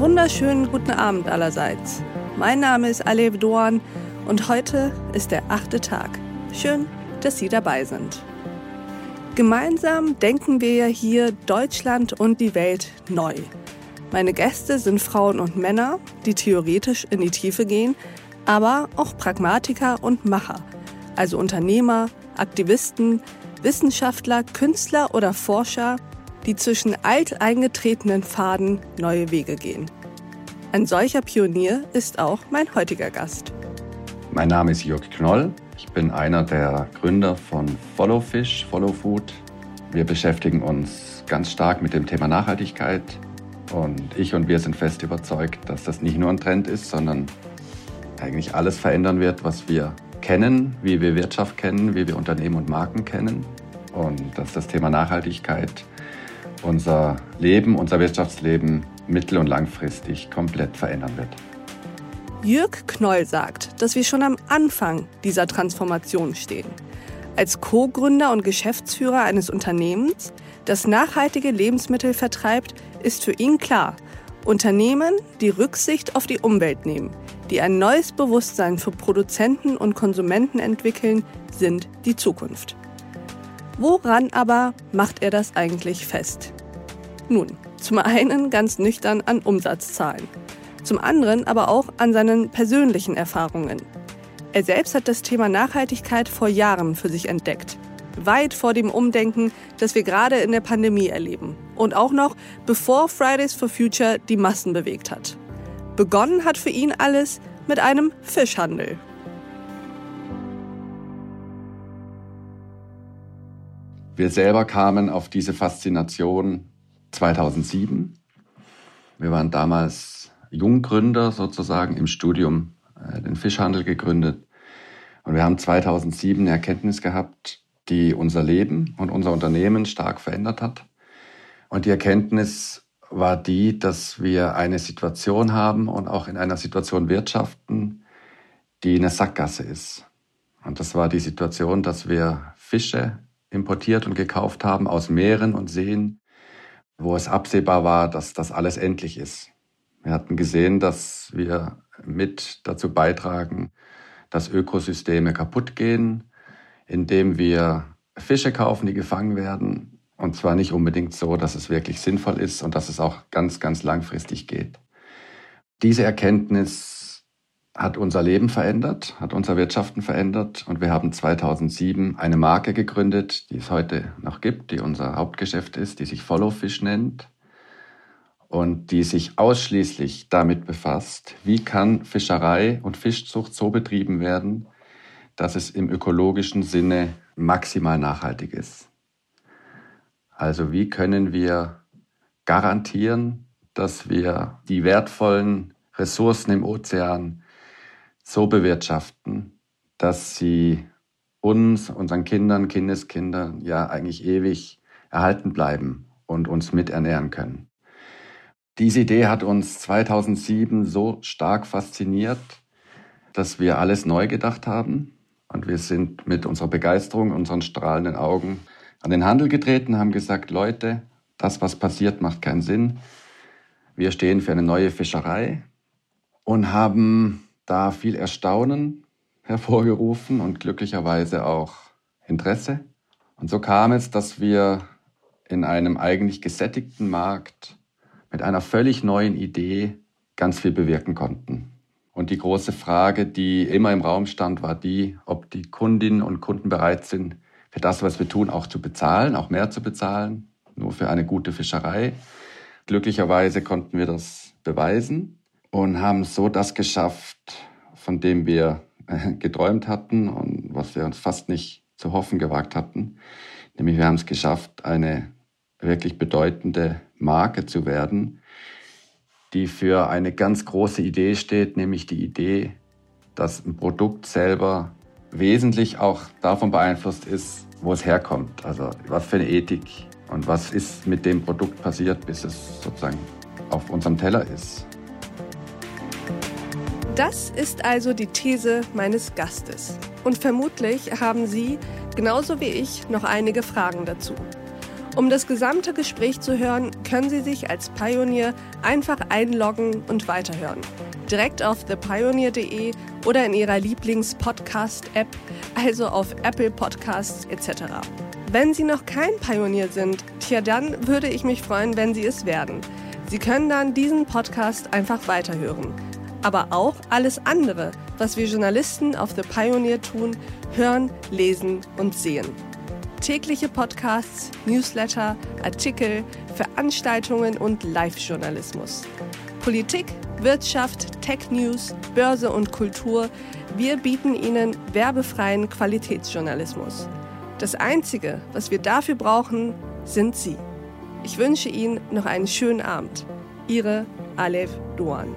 wunderschönen guten Abend allerseits. Mein Name ist Alev Doan und heute ist der achte Tag. Schön, dass Sie dabei sind. Gemeinsam denken wir ja hier Deutschland und die Welt neu. Meine Gäste sind Frauen und Männer, die theoretisch in die Tiefe gehen, aber auch Pragmatiker und Macher, also Unternehmer, Aktivisten, Wissenschaftler, Künstler oder Forscher, die zwischen alteingetretenen Pfaden neue Wege gehen. Ein solcher Pionier ist auch mein heutiger Gast. Mein Name ist Jörg Knoll. Ich bin einer der Gründer von Follow Fish, Follow Food. Wir beschäftigen uns ganz stark mit dem Thema Nachhaltigkeit. Und ich und wir sind fest überzeugt, dass das nicht nur ein Trend ist, sondern eigentlich alles verändern wird, was wir kennen, wie wir Wirtschaft kennen, wie wir Unternehmen und Marken kennen. Und dass das Thema Nachhaltigkeit unser Leben, unser Wirtschaftsleben mittel- und langfristig komplett verändern wird. Jürg Knoll sagt, dass wir schon am Anfang dieser Transformation stehen. Als Co-Gründer und Geschäftsführer eines Unternehmens, das nachhaltige Lebensmittel vertreibt, ist für ihn klar, Unternehmen, die Rücksicht auf die Umwelt nehmen, die ein neues Bewusstsein für Produzenten und Konsumenten entwickeln, sind die Zukunft. Woran aber macht er das eigentlich fest? Nun, zum einen ganz nüchtern an Umsatzzahlen, zum anderen aber auch an seinen persönlichen Erfahrungen. Er selbst hat das Thema Nachhaltigkeit vor Jahren für sich entdeckt. Weit vor dem Umdenken, das wir gerade in der Pandemie erleben. Und auch noch bevor Fridays for Future die Massen bewegt hat. Begonnen hat für ihn alles mit einem Fischhandel. Wir selber kamen auf diese Faszination 2007. Wir waren damals Junggründer sozusagen im Studium, äh, den Fischhandel gegründet. Und wir haben 2007 eine Erkenntnis gehabt, die unser Leben und unser Unternehmen stark verändert hat. Und die Erkenntnis war die, dass wir eine Situation haben und auch in einer Situation wirtschaften, die eine Sackgasse ist. Und das war die Situation, dass wir Fische importiert und gekauft haben aus Meeren und Seen, wo es absehbar war, dass das alles endlich ist. Wir hatten gesehen, dass wir mit dazu beitragen, dass Ökosysteme kaputt gehen, indem wir Fische kaufen, die gefangen werden. Und zwar nicht unbedingt so, dass es wirklich sinnvoll ist und dass es auch ganz, ganz langfristig geht. Diese Erkenntnis hat unser Leben verändert, hat unser Wirtschaften verändert und wir haben 2007 eine Marke gegründet, die es heute noch gibt, die unser Hauptgeschäft ist, die sich Follow Fish nennt und die sich ausschließlich damit befasst, wie kann Fischerei und Fischzucht so betrieben werden, dass es im ökologischen Sinne maximal nachhaltig ist. Also wie können wir garantieren, dass wir die wertvollen Ressourcen im Ozean so bewirtschaften, dass sie uns, unseren Kindern, Kindeskindern ja eigentlich ewig erhalten bleiben und uns miternähren können. Diese Idee hat uns 2007 so stark fasziniert, dass wir alles neu gedacht haben und wir sind mit unserer Begeisterung, unseren strahlenden Augen an den Handel getreten, haben gesagt, Leute, das, was passiert, macht keinen Sinn. Wir stehen für eine neue Fischerei und haben da viel Erstaunen hervorgerufen und glücklicherweise auch Interesse. Und so kam es, dass wir in einem eigentlich gesättigten Markt mit einer völlig neuen Idee ganz viel bewirken konnten. Und die große Frage, die immer im Raum stand, war die, ob die Kundinnen und Kunden bereit sind, für das, was wir tun, auch zu bezahlen, auch mehr zu bezahlen, nur für eine gute Fischerei. Glücklicherweise konnten wir das beweisen und haben so das geschafft, von dem wir äh, geträumt hatten und was wir uns fast nicht zu hoffen gewagt hatten. Nämlich wir haben es geschafft, eine wirklich bedeutende Marke zu werden, die für eine ganz große Idee steht, nämlich die Idee, dass ein Produkt selber wesentlich auch davon beeinflusst ist, wo es herkommt. Also was für eine Ethik und was ist mit dem Produkt passiert, bis es sozusagen auf unserem Teller ist. Das ist also die These meines Gastes. Und vermutlich haben Sie, genauso wie ich, noch einige Fragen dazu. Um das gesamte Gespräch zu hören, können Sie sich als Pionier einfach einloggen und weiterhören. Direkt auf thepioneer.de oder in Ihrer Lieblings-Podcast-App, also auf Apple Podcasts etc. Wenn Sie noch kein Pionier sind, tja, dann würde ich mich freuen, wenn Sie es werden. Sie können dann diesen Podcast einfach weiterhören. Aber auch alles andere, was wir Journalisten auf The Pioneer tun, hören, lesen und sehen tägliche Podcasts, Newsletter, Artikel, Veranstaltungen und Live-Journalismus. Politik, Wirtschaft, Tech News, Börse und Kultur. Wir bieten Ihnen werbefreien Qualitätsjournalismus. Das Einzige, was wir dafür brauchen, sind Sie. Ich wünsche Ihnen noch einen schönen Abend. Ihre Alef Duan.